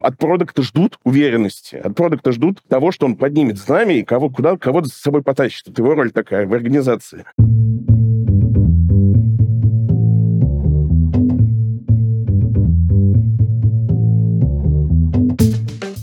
От продукта ждут уверенности, от продукта ждут того, что он поднимет знамя и кого, куда, кого-то с собой потащит. Это его роль такая в организации.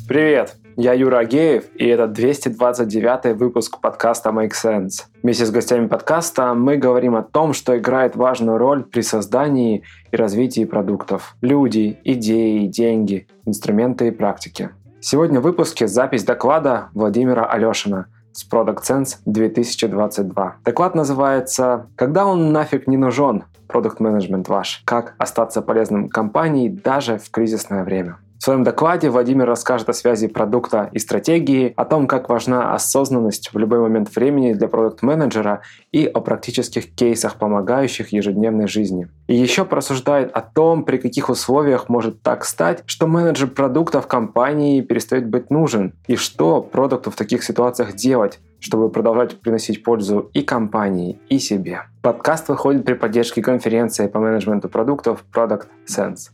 Привет, я Юра Агеев, и это 229 выпуск подкаста Make Sense. Вместе с гостями подкаста мы говорим о том, что играет важную роль при создании и развитии продуктов. Люди, идеи, деньги, инструменты и практики. Сегодня в выпуске запись доклада Владимира Алешина с Product Sense 2022. Доклад называется «Когда он нафиг не нужен? Продукт менеджмент ваш. Как остаться полезным компании даже в кризисное время». В своем докладе Владимир расскажет о связи продукта и стратегии, о том, как важна осознанность в любой момент времени для продукт-менеджера и о практических кейсах, помогающих ежедневной жизни. И еще порассуждает о том, при каких условиях может так стать, что менеджер продукта в компании перестает быть нужен, и что продукту в таких ситуациях делать, чтобы продолжать приносить пользу и компании, и себе. Подкаст выходит при поддержке конференции по менеджменту продуктов Product Sense.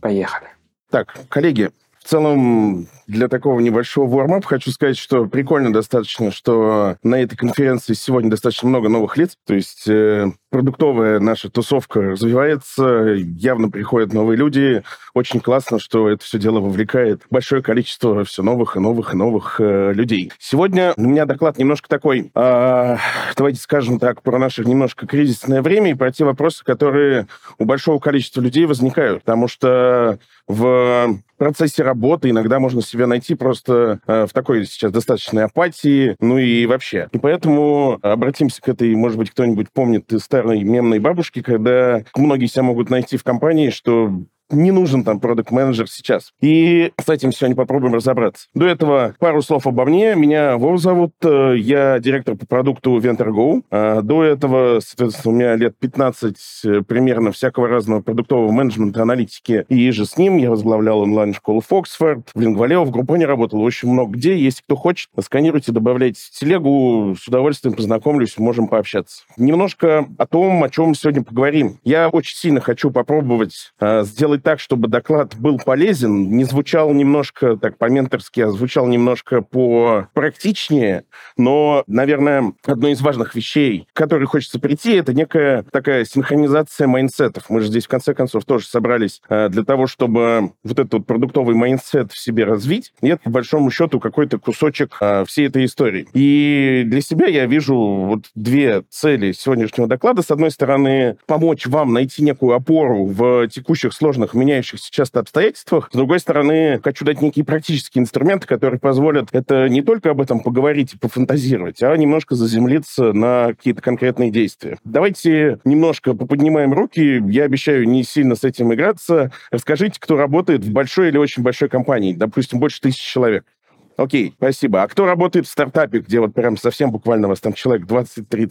Поехали! Так, коллеги, в целом, для такого небольшого вормап хочу сказать, что прикольно достаточно, что на этой конференции сегодня достаточно много новых лиц. То есть э, продуктовая наша тусовка развивается, явно приходят новые люди. Очень классно, что это все дело вовлекает большое количество все новых и новых и новых э, людей. Сегодня у меня доклад немножко такой, э, давайте скажем так, про наше немножко кризисное время и про те вопросы, которые у большого количества людей возникают. Потому что в процессе работы иногда можно себя найти просто э, в такой сейчас достаточной апатии, ну и вообще. И поэтому обратимся к этой, может быть, кто-нибудь помнит старой мемной бабушки, когда многие себя могут найти в компании, что не нужен там продукт менеджер сейчас. И с этим сегодня попробуем разобраться. До этого пару слов обо мне. Меня Вов зовут. Э, я директор по продукту VentorGo. А до этого, соответственно, у меня лет 15 э, примерно всякого разного продуктового менеджмента, аналитики. И же с ним я возглавлял онлайн-школу Фоксфорд. В Лингвалео, в Группоне работал очень много где. Если кто хочет, сканируйте, добавляйте в телегу. С удовольствием познакомлюсь, можем пообщаться. Немножко о том, о чем сегодня поговорим. Я очень сильно хочу попробовать э, сделать сделать так, чтобы доклад был полезен, не звучал немножко так по-менторски, а звучал немножко по практичнее, но, наверное, одной из важных вещей, к которой хочется прийти, это некая такая синхронизация майнсетов. Мы же здесь, в конце концов, тоже собрались э, для того, чтобы вот этот вот продуктовый майнсет в себе развить. И это, по большому счету, какой-то кусочек э, всей этой истории. И для себя я вижу вот две цели сегодняшнего доклада. С одной стороны, помочь вам найти некую опору в текущих сложных сложных, меняющихся часто обстоятельствах. С другой стороны, хочу дать некие практические инструменты, которые позволят это не только об этом поговорить и пофантазировать, а немножко заземлиться на какие-то конкретные действия. Давайте немножко поподнимаем руки. Я обещаю не сильно с этим играться. Расскажите, кто работает в большой или очень большой компании, допустим, больше тысячи человек. Окей, спасибо. А кто работает в стартапе, где вот прям совсем буквально у вас там человек 20-30?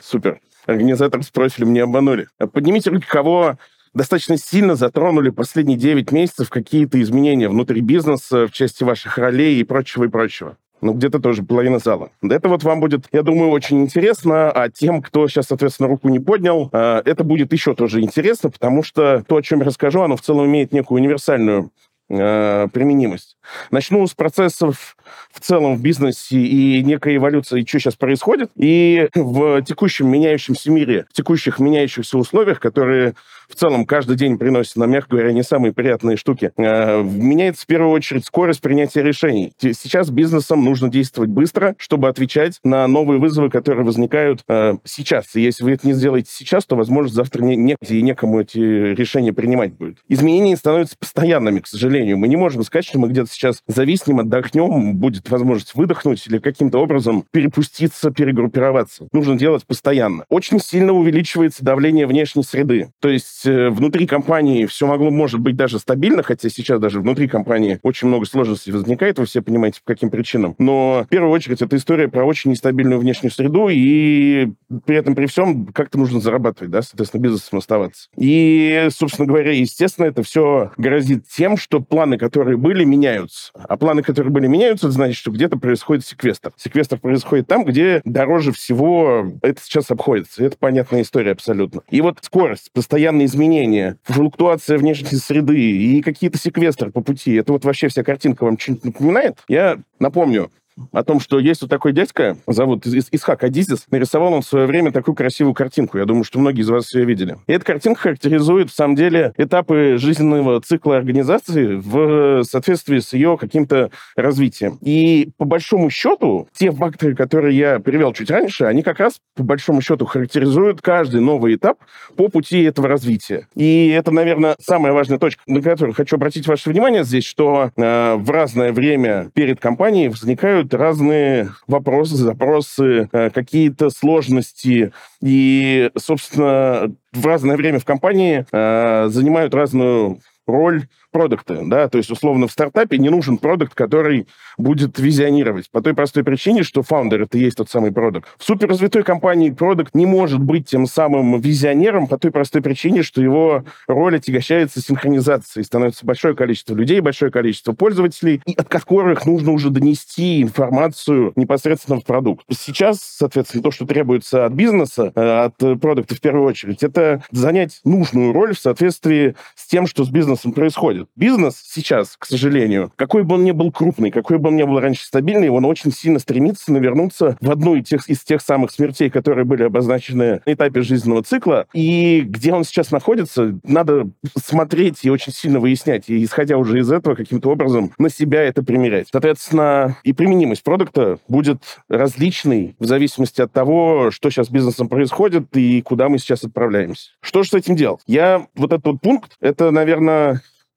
Супер. Организатор с профилем не обманули. Поднимите руки, кого достаточно сильно затронули последние 9 месяцев какие-то изменения внутри бизнеса в части ваших ролей и прочего, и прочего ну, где-то тоже половина зала. Это вот вам будет, я думаю, очень интересно, а тем, кто сейчас, соответственно, руку не поднял, а, это будет еще тоже интересно, потому что то, о чем я расскажу, оно в целом имеет некую универсальную а, применимость. Начну с процессов в целом в бизнесе и некой эволюции, что сейчас происходит. И в текущем меняющемся мире, в текущих меняющихся условиях, которые в целом каждый день приносит нам, мягко говоря, не самые приятные штуки, э, меняется в первую очередь скорость принятия решений. Сейчас бизнесам нужно действовать быстро, чтобы отвечать на новые вызовы, которые возникают э, сейчас. И если вы это не сделаете сейчас, то, возможно, завтра не, негде и некому эти решения принимать будет. Изменения становятся постоянными, к сожалению. Мы не можем сказать, что мы где-то сейчас зависнем, отдохнем, будет возможность выдохнуть или каким-то образом перепуститься, перегруппироваться. Нужно делать постоянно. Очень сильно увеличивается давление внешней среды. То есть Э, внутри компании все могло, может быть, даже стабильно, хотя сейчас даже внутри компании очень много сложностей возникает, вы все понимаете, по каким причинам. Но в первую очередь это история про очень нестабильную внешнюю среду, и при этом, при всем, как-то нужно зарабатывать, да, соответственно, бизнесом оставаться. И, собственно говоря, естественно, это все грозит тем, что планы, которые были, меняются. А планы, которые были, меняются, это значит, что где-то происходит секвестр. Секвестр происходит там, где дороже всего это сейчас обходится. Это понятная история абсолютно. И вот скорость, постоянный глобальные изменения, флуктуация внешней среды и какие-то секвестры по пути, это вот вообще вся картинка вам что-нибудь напоминает? Я напомню, о том, что есть вот такой дядька, зовут Исхак Адизис, нарисовал он в свое время такую красивую картинку. Я думаю, что многие из вас ее видели. И эта картинка характеризует, в самом деле, этапы жизненного цикла организации в соответствии с ее каким-то развитием. И по большому счету, те факторы, которые я привел чуть раньше, они как раз по большому счету характеризуют каждый новый этап по пути этого развития. И это, наверное, самая важная точка, на которую хочу обратить ваше внимание здесь, что э, в разное время перед компанией возникают возникают разные вопросы, запросы, э, какие-то сложности. И, собственно, в разное время в компании э, занимают разную роль продукты, да, то есть, условно, в стартапе не нужен продукт, который будет визионировать, по той простой причине, что фаундер — это и есть тот самый продукт. В суперразвитой компании продукт не может быть тем самым визионером по той простой причине, что его роль отягощается синхронизацией, становится большое количество людей, большое количество пользователей, и от которых нужно уже донести информацию непосредственно в продукт. Сейчас, соответственно, то, что требуется от бизнеса, э, от продукта в первую очередь, это занять нужную роль в соответствии с тем, что с бизнесом происходит бизнес сейчас, к сожалению, какой бы он ни был крупный, какой бы он ни был раньше стабильный, он очень сильно стремится навернуться в одну из тех, из тех самых смертей, которые были обозначены на этапе жизненного цикла. И где он сейчас находится, надо смотреть и очень сильно выяснять. И исходя уже из этого, каким-то образом на себя это примерять. Соответственно, и применимость продукта будет различной в зависимости от того, что сейчас с бизнесом происходит и куда мы сейчас отправляемся. Что же с этим делать? Я вот этот вот пункт, это, наверное,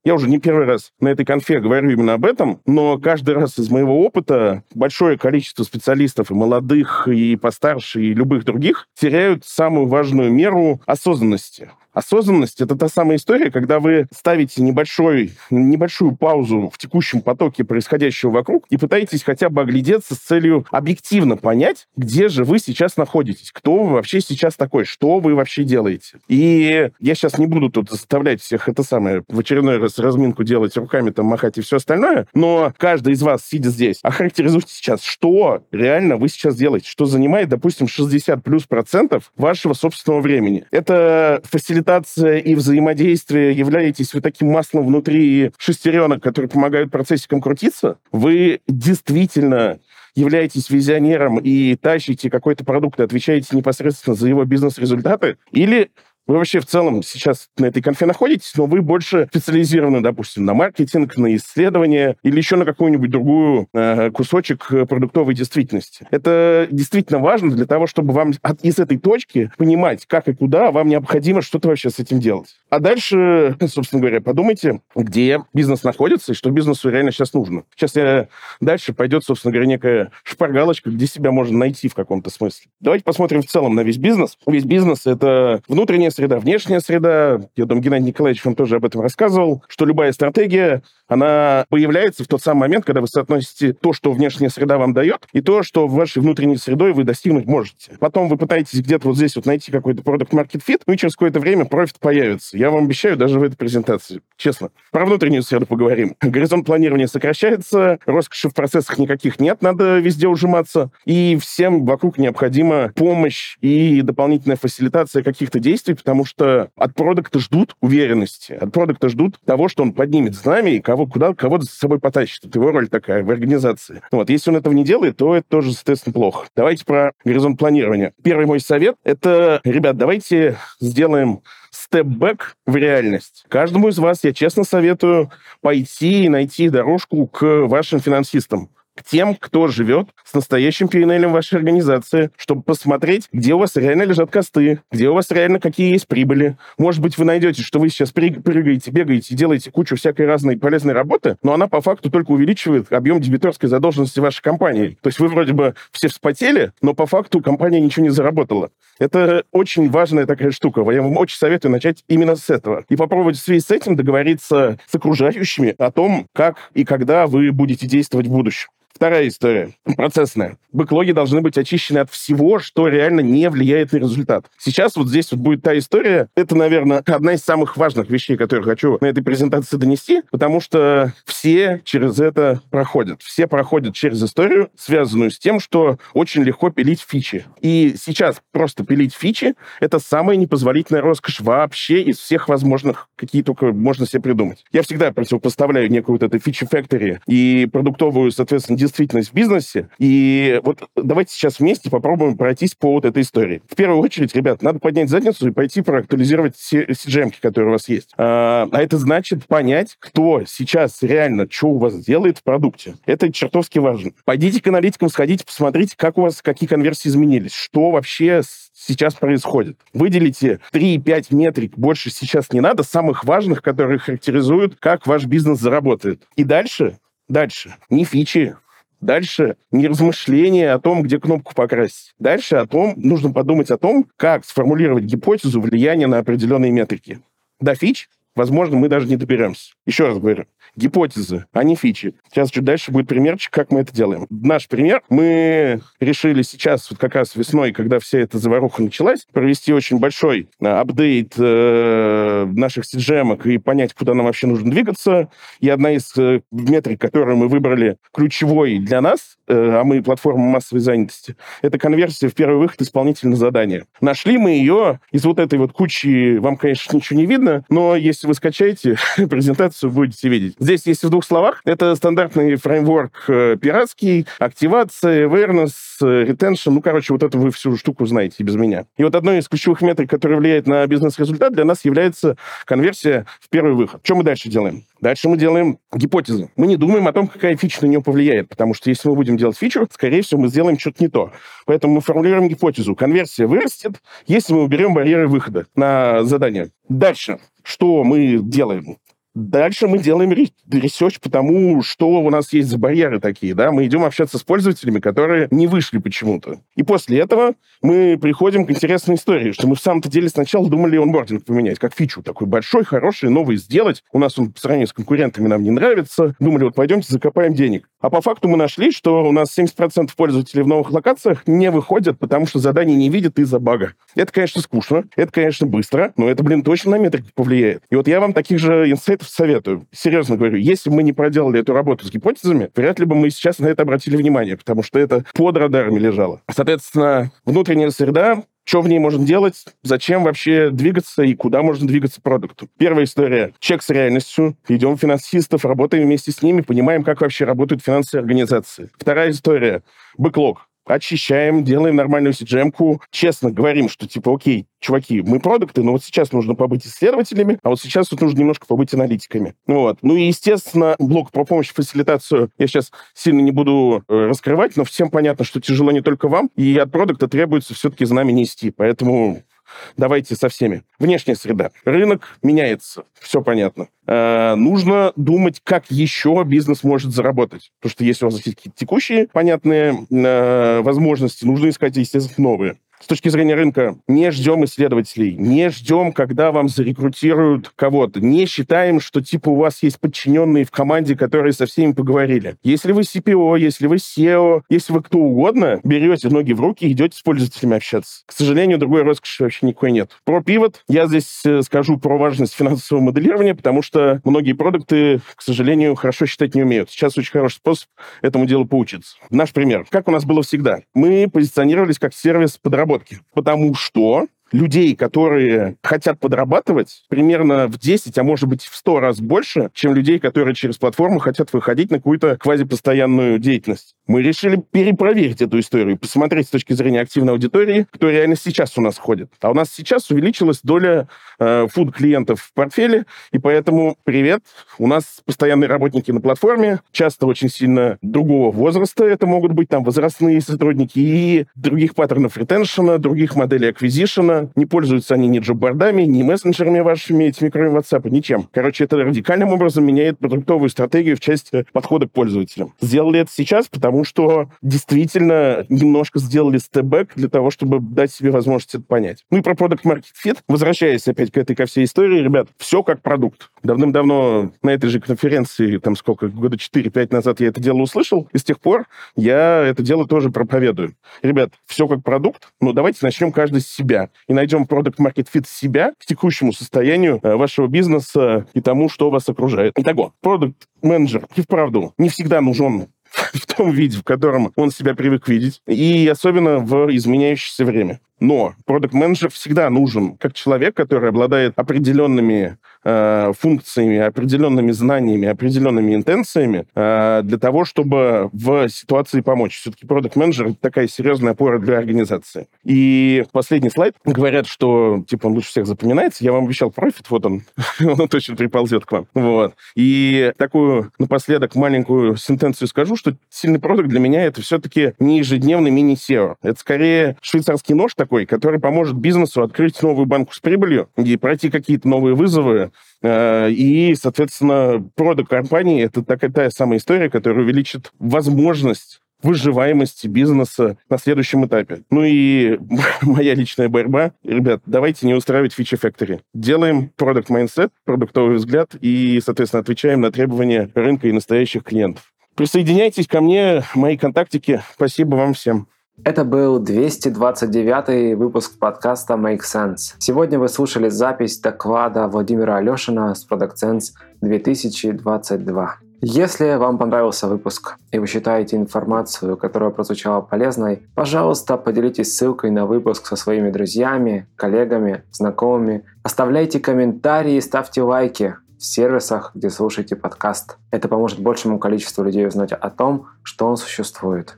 я уже не первый раз на этой конфе говорю именно об этом, но каждый раз из моего опыта большое количество специалистов, и молодых, и постарше, и любых других, теряют самую важную меру осознанности. Осознанность — это та самая история, когда вы ставите небольшой, небольшую паузу в текущем потоке происходящего вокруг и пытаетесь хотя бы оглядеться с целью объективно понять, где же вы сейчас находитесь, кто вы вообще сейчас такой, что вы вообще делаете. И я сейчас не буду тут заставлять всех это самое в очередной раз разминку делать руками, там, махать и все остальное, но каждый из вас, сидя здесь, охарактеризуйте сейчас, что реально вы сейчас делаете, что занимает, допустим, 60 плюс процентов вашего собственного времени. Это фасилитация фасилитация и взаимодействие, являетесь вы таким маслом внутри шестеренок, которые помогают процессикам крутиться, вы действительно являетесь визионером и тащите какой-то продукт и отвечаете непосредственно за его бизнес-результаты, или вы вообще в целом сейчас на этой конфе находитесь, но вы больше специализированы, допустим, на маркетинг, на исследование или еще на какую-нибудь другую э, кусочек продуктовой действительности. Это действительно важно для того, чтобы вам от, из этой точки понимать, как и куда вам необходимо что-то вообще с этим делать. А дальше, собственно говоря, подумайте, где бизнес находится и что бизнесу реально сейчас нужно. Сейчас я... дальше пойдет, собственно говоря, некая шпаргалочка, где себя можно найти в каком-то смысле. Давайте посмотрим в целом на весь бизнес. Весь бизнес — это внутренняя среда, внешняя среда. Я думаю, Геннадий Николаевич вам тоже об этом рассказывал, что любая стратегия, она появляется в тот самый момент, когда вы соотносите то, что внешняя среда вам дает, и то, что в вашей внутренней средой вы достигнуть можете. Потом вы пытаетесь где-то вот здесь вот найти какой-то продукт market fit, ну и через какое-то время профит появится. Я вам обещаю даже в этой презентации. Честно. Про внутреннюю среду поговорим. Горизонт планирования сокращается, роскоши в процессах никаких нет, надо везде ужиматься. И всем вокруг необходима помощь и дополнительная фасилитация каких-то действий, потому что от продукта ждут уверенности, от продукта ждут того, что он поднимет знамя и кого, куда, кого-то с собой потащит. Это его роль такая в организации. Вот. Если он этого не делает, то это тоже, соответственно, плохо. Давайте про горизонт планирования. Первый мой совет — это, ребят, давайте сделаем степ-бэк в реальность. Каждому из вас я честно советую пойти и найти дорожку к вашим финансистам к тем, кто живет с настоящим PNL вашей организации, чтобы посмотреть, где у вас реально лежат косты, где у вас реально какие есть прибыли. Может быть, вы найдете, что вы сейчас прыгаете, бегаете, делаете кучу всякой разной полезной работы, но она по факту только увеличивает объем дебиторской задолженности вашей компании. То есть вы вроде бы все вспотели, но по факту компания ничего не заработала. Это очень важная такая штука. Я вам очень советую начать именно с этого. И попробовать в связи с этим договориться с окружающими о том, как и когда вы будете действовать в будущем. Вторая история, процессная. Бэклоги должны быть очищены от всего, что реально не влияет на результат. Сейчас вот здесь вот будет та история. Это, наверное, одна из самых важных вещей, которые хочу на этой презентации донести, потому что все через это проходят. Все проходят через историю, связанную с тем, что очень легко пилить фичи. И сейчас просто пилить фичи — это самая непозволительная роскошь вообще из всех возможных, какие только можно себе придумать. Я всегда противопоставляю некую вот эту фичи factory и продуктовую, соответственно, действительность в бизнесе. И вот давайте сейчас вместе попробуем пройтись по вот этой истории. В первую очередь, ребят, надо поднять задницу и пойти проактуализировать CGM, которые у вас есть. А, а это значит понять, кто сейчас реально что у вас делает в продукте. Это чертовски важно. Пойдите к аналитикам, сходите, посмотрите, как у вас, какие конверсии изменились, что вообще сейчас происходит. Выделите 3-5 метрик, больше сейчас не надо, самых важных, которые характеризуют, как ваш бизнес заработает. И дальше, дальше, не фичи, Дальше не размышления о том, где кнопку покрасить. Дальше о том, нужно подумать о том, как сформулировать гипотезу влияния на определенные метрики. До фич, возможно, мы даже не доберемся. Еще раз говорю, гипотезы, а не фичи. Сейчас чуть дальше будет примерчик, как мы это делаем. Наш пример. Мы решили сейчас, вот как раз весной, когда вся эта заваруха началась, провести очень большой а, апдейт э, наших сиджемок и понять, куда нам вообще нужно двигаться. И одна из э, метрик, которую мы выбрали ключевой для нас, э, а мы платформа массовой занятости, это конверсия в первый выход исполнителя на задание. Нашли мы ее из вот этой вот кучи, вам, конечно, ничего не видно, но если вы скачаете презентацию, будете видеть. Здесь, если в двух словах, это стандартный фреймворк э, пиратский, активация, awareness, э, retention, ну, короче, вот эту вы всю штуку знаете без меня. И вот одной из ключевых метрик, которая влияет на бизнес-результат, для нас является конверсия в первый выход. Что мы дальше делаем? Дальше мы делаем гипотезы. Мы не думаем о том, какая фича на нее повлияет, потому что если мы будем делать фичу, скорее всего, мы сделаем что-то не то. Поэтому мы формулируем гипотезу. Конверсия вырастет, если мы уберем барьеры выхода на задание. Дальше. Что мы делаем? Дальше мы делаем research по тому, что у нас есть за барьеры такие, да, мы идем общаться с пользователями, которые не вышли почему-то. И после этого мы приходим к интересной истории, что мы в самом-то деле сначала думали онбординг поменять, как фичу такой большой, хороший, новый сделать. У нас он по сравнению с конкурентами нам не нравится. Думали, вот пойдемте закопаем денег. А по факту мы нашли, что у нас 70% пользователей в новых локациях не выходят, потому что задание не видят из-за бага. Это, конечно, скучно, это, конечно, быстро, но это, блин, точно на метрики повлияет. И вот я вам таких же инсайтов советую. Серьезно говорю, если бы мы не проделали эту работу с гипотезами, вряд ли бы мы сейчас на это обратили внимание, потому что это под радарами лежало. Соответственно, внутренняя среда что в ней можно делать, зачем вообще двигаться и куда можно двигаться продукту. Первая история. Чек с реальностью. Идем финансистов, работаем вместе с ними, понимаем, как вообще работают финансовые организации. Вторая история. Бэклог очищаем, делаем нормальную CGM-ку, честно говорим, что типа, окей, чуваки, мы продукты, но вот сейчас нужно побыть исследователями, а вот сейчас вот нужно немножко побыть аналитиками. Вот. Ну и, естественно, блок про помощь, фасилитацию я сейчас сильно не буду э, раскрывать, но всем понятно, что тяжело не только вам, и от продукта требуется все-таки за нами нести. Поэтому Давайте со всеми. Внешняя среда. Рынок меняется. Все понятно. Э, нужно думать, как еще бизнес может заработать. Потому что если у вас есть текущие понятные э, возможности, нужно искать, естественно, новые с точки зрения рынка, не ждем исследователей, не ждем, когда вам зарекрутируют кого-то, не считаем, что типа у вас есть подчиненные в команде, которые со всеми поговорили. Если вы CPO, если вы SEO, если вы кто угодно, берете ноги в руки и идете с пользователями общаться. К сожалению, другой роскоши вообще никакой нет. Про пивот я здесь э, скажу про важность финансового моделирования, потому что многие продукты, к сожалению, хорошо считать не умеют. Сейчас очень хороший способ этому делу поучиться. Наш пример. Как у нас было всегда. Мы позиционировались как сервис подработки подработки. Потому что людей, которые хотят подрабатывать, примерно в 10, а может быть в 100 раз больше, чем людей, которые через платформу хотят выходить на какую-то квазипостоянную деятельность. Мы решили перепроверить эту историю, посмотреть с точки зрения активной аудитории, кто реально сейчас у нас ходит. А у нас сейчас увеличилась доля э, фуд-клиентов в портфеле, и поэтому привет, у нас постоянные работники на платформе, часто очень сильно другого возраста, это могут быть там возрастные сотрудники и других паттернов ретеншена, других моделей аквизишена, не пользуются они ни джоббордами, ни мессенджерами вашими, этими, кроме WhatsApp, ничем. Короче, это радикальным образом меняет продуктовую стратегию в части подхода к пользователям. Сделали это сейчас, потому что действительно немножко сделали стебэк для того, чтобы дать себе возможность это понять. Ну и про Product Market Fit, возвращаясь опять к этой ко всей истории, ребят, все как продукт. Давным-давно на этой же конференции, там сколько, года 4-5 назад я это дело услышал, и с тех пор я это дело тоже проповедую. Ребят, все как продукт, но давайте начнем каждый с себя и найдем Product Market Fit себя к текущему состоянию э, вашего бизнеса и тому, что вас окружает. Итого, Product менеджер и вправду не всегда нужен в том виде, в котором он себя привык видеть, и особенно в изменяющееся время. Но продукт менеджер всегда нужен как человек, который обладает определенными э, функциями, определенными знаниями, определенными интенциями э, для того, чтобы в ситуации помочь. Все-таки продукт менеджер это такая серьезная опора для организации. И последний слайд. Говорят, что типа он лучше всех запоминается. Я вам обещал профит, вот он, он точно приползет к вам. Вот. И такую напоследок маленькую сентенцию скажу, что сильный продукт для меня это все-таки не ежедневный мини-SEO. Это скорее швейцарский нож такой, который поможет бизнесу открыть новую банку с прибылью и пройти какие-то новые вызовы. Э, и, соответственно, продукт компании — это такая та самая история, которая увеличит возможность выживаемости бизнеса на следующем этапе. Ну и моя личная борьба. Ребят, давайте не устраивать фичи factory. Делаем продукт mindset, продуктовый взгляд и, соответственно, отвечаем на требования рынка и настоящих клиентов. Присоединяйтесь ко мне, мои контактики. Спасибо вам всем. Это был 229 выпуск подкаста Make Sense. Сегодня вы слушали запись доклада Владимира Алешина с Product Sense 2022. Если вам понравился выпуск и вы считаете информацию, которая прозвучала полезной, пожалуйста, поделитесь ссылкой на выпуск со своими друзьями, коллегами, знакомыми. Оставляйте комментарии, ставьте лайки в сервисах, где слушаете подкаст. Это поможет большему количеству людей узнать о том, что он существует.